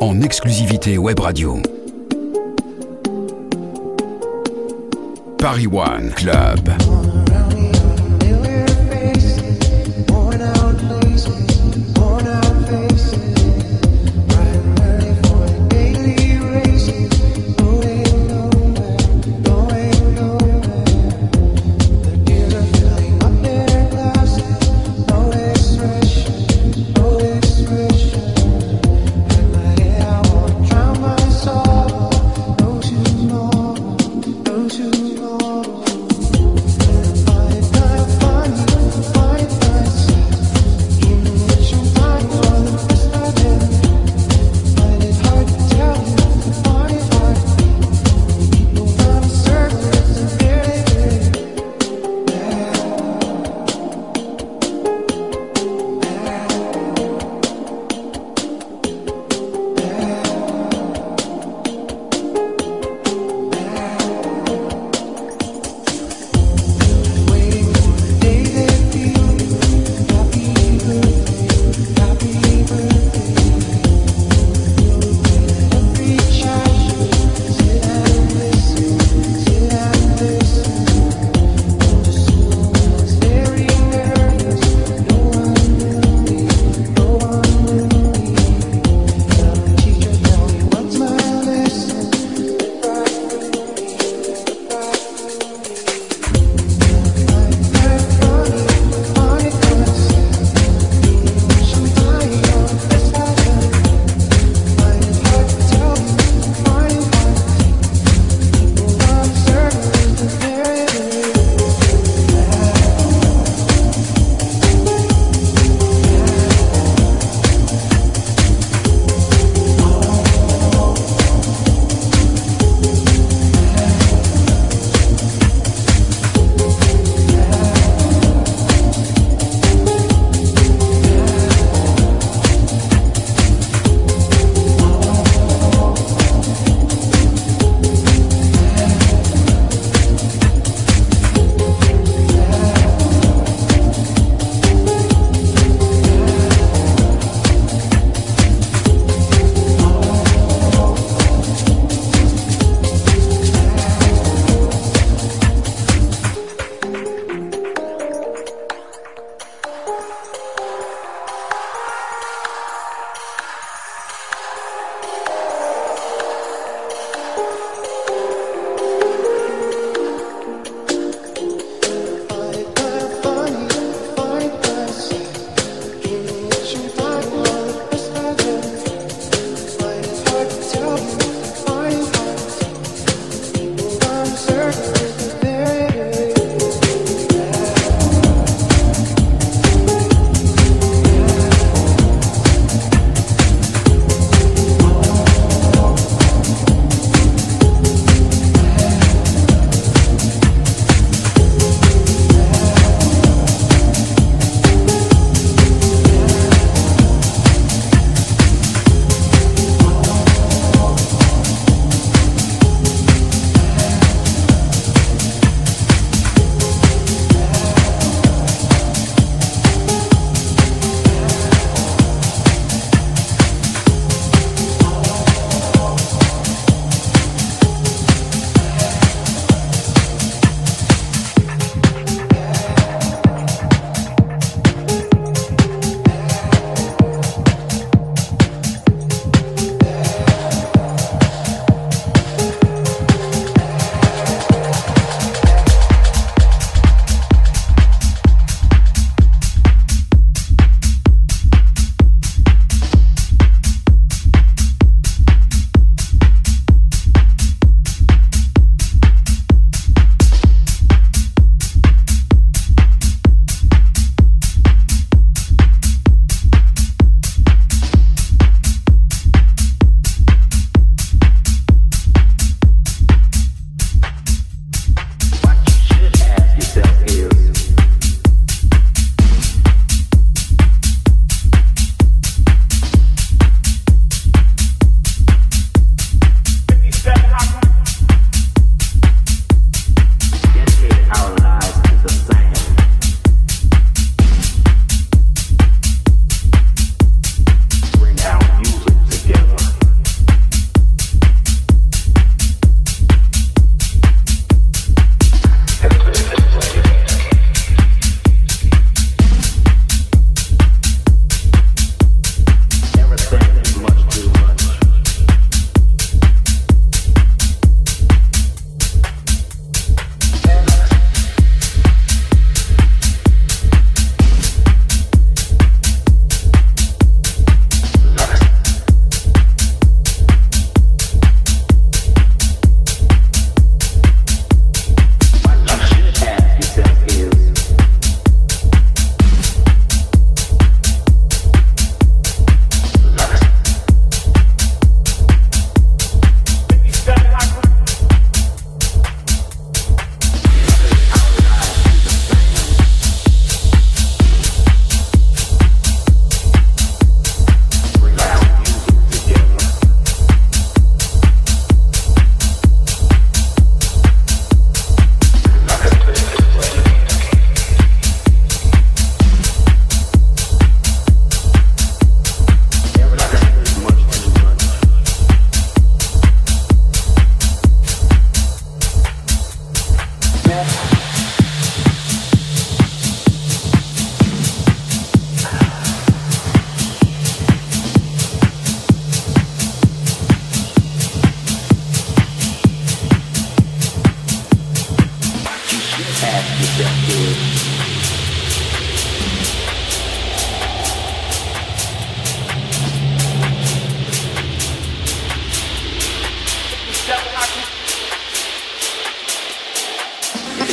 en exclusivité web radio. Paris One Club.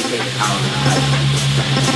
take power.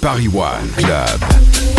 Paris One Club.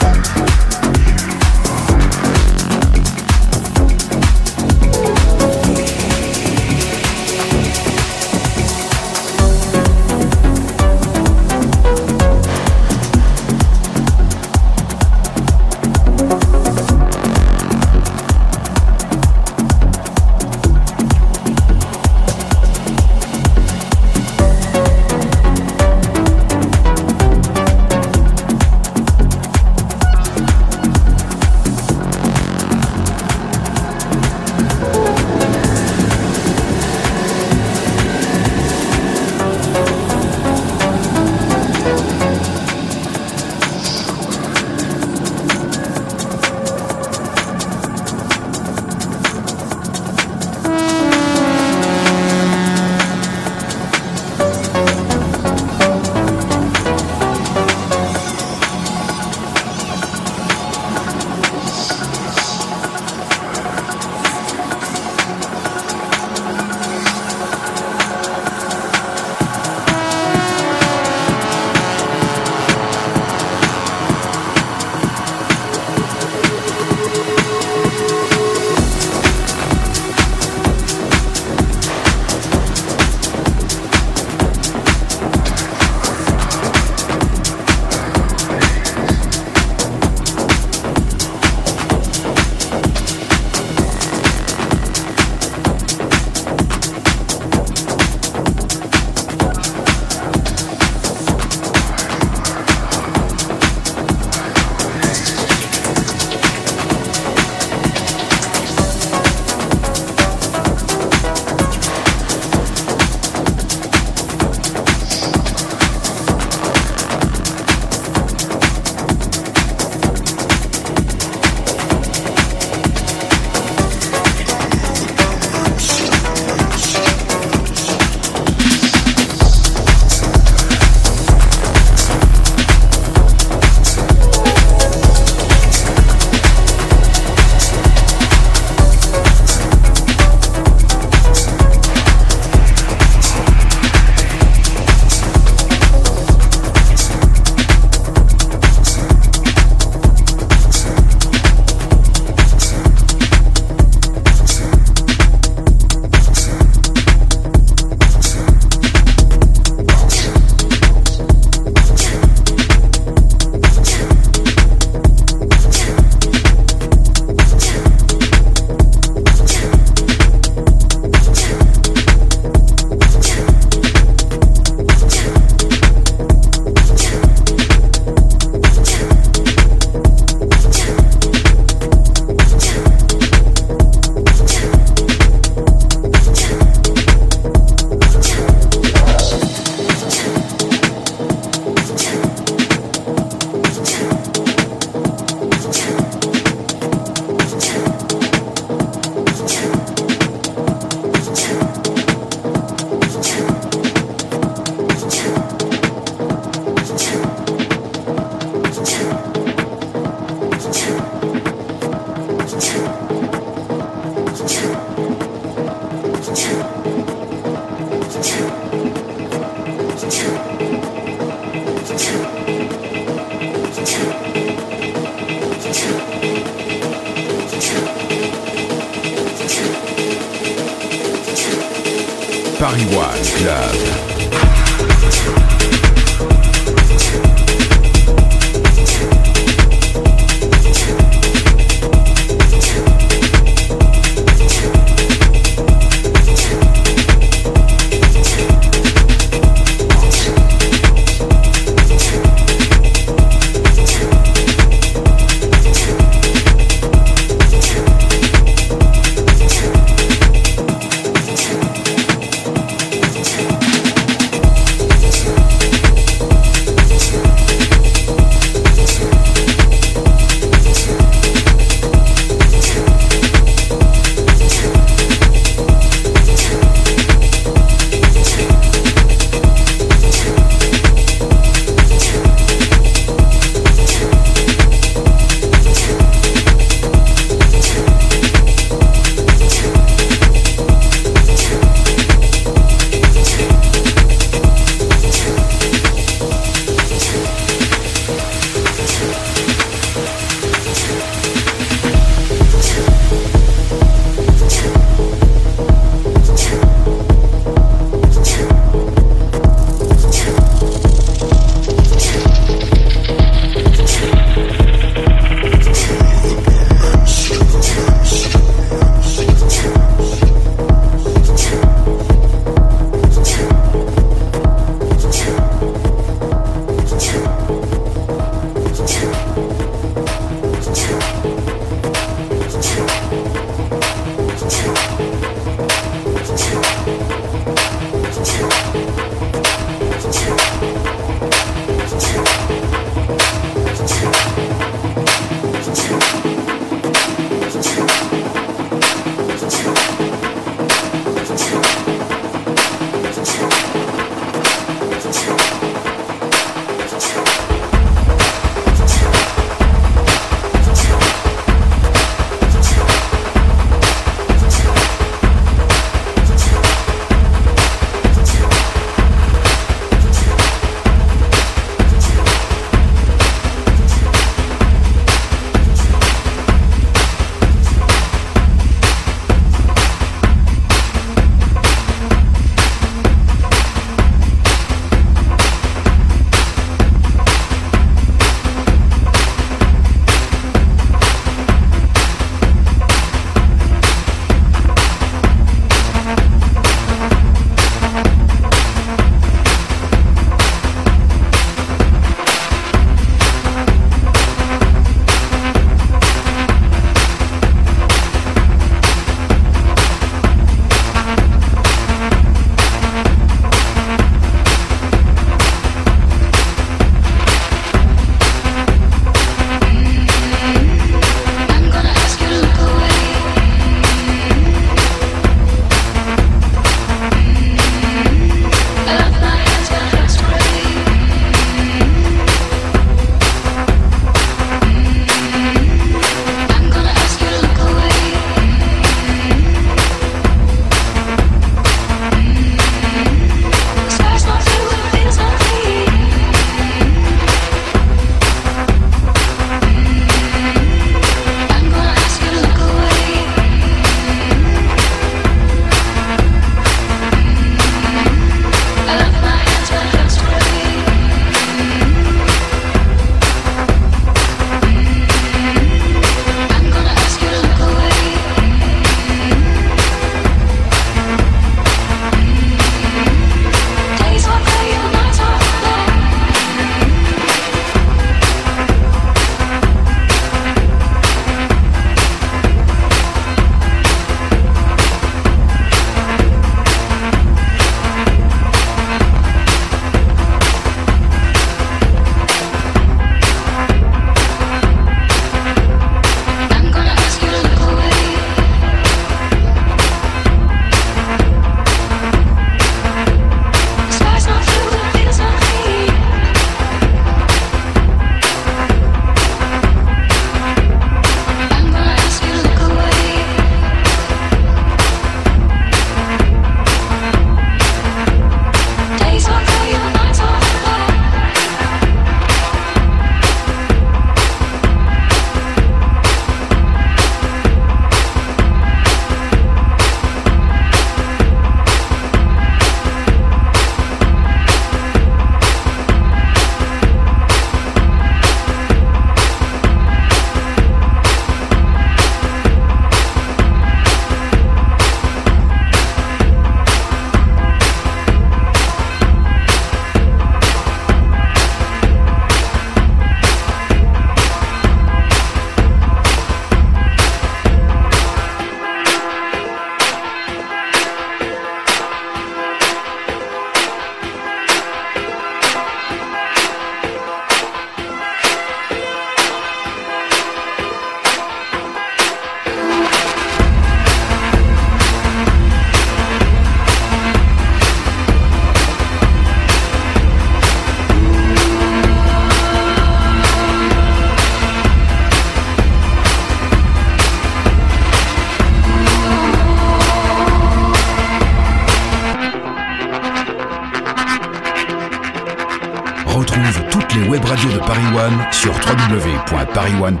Web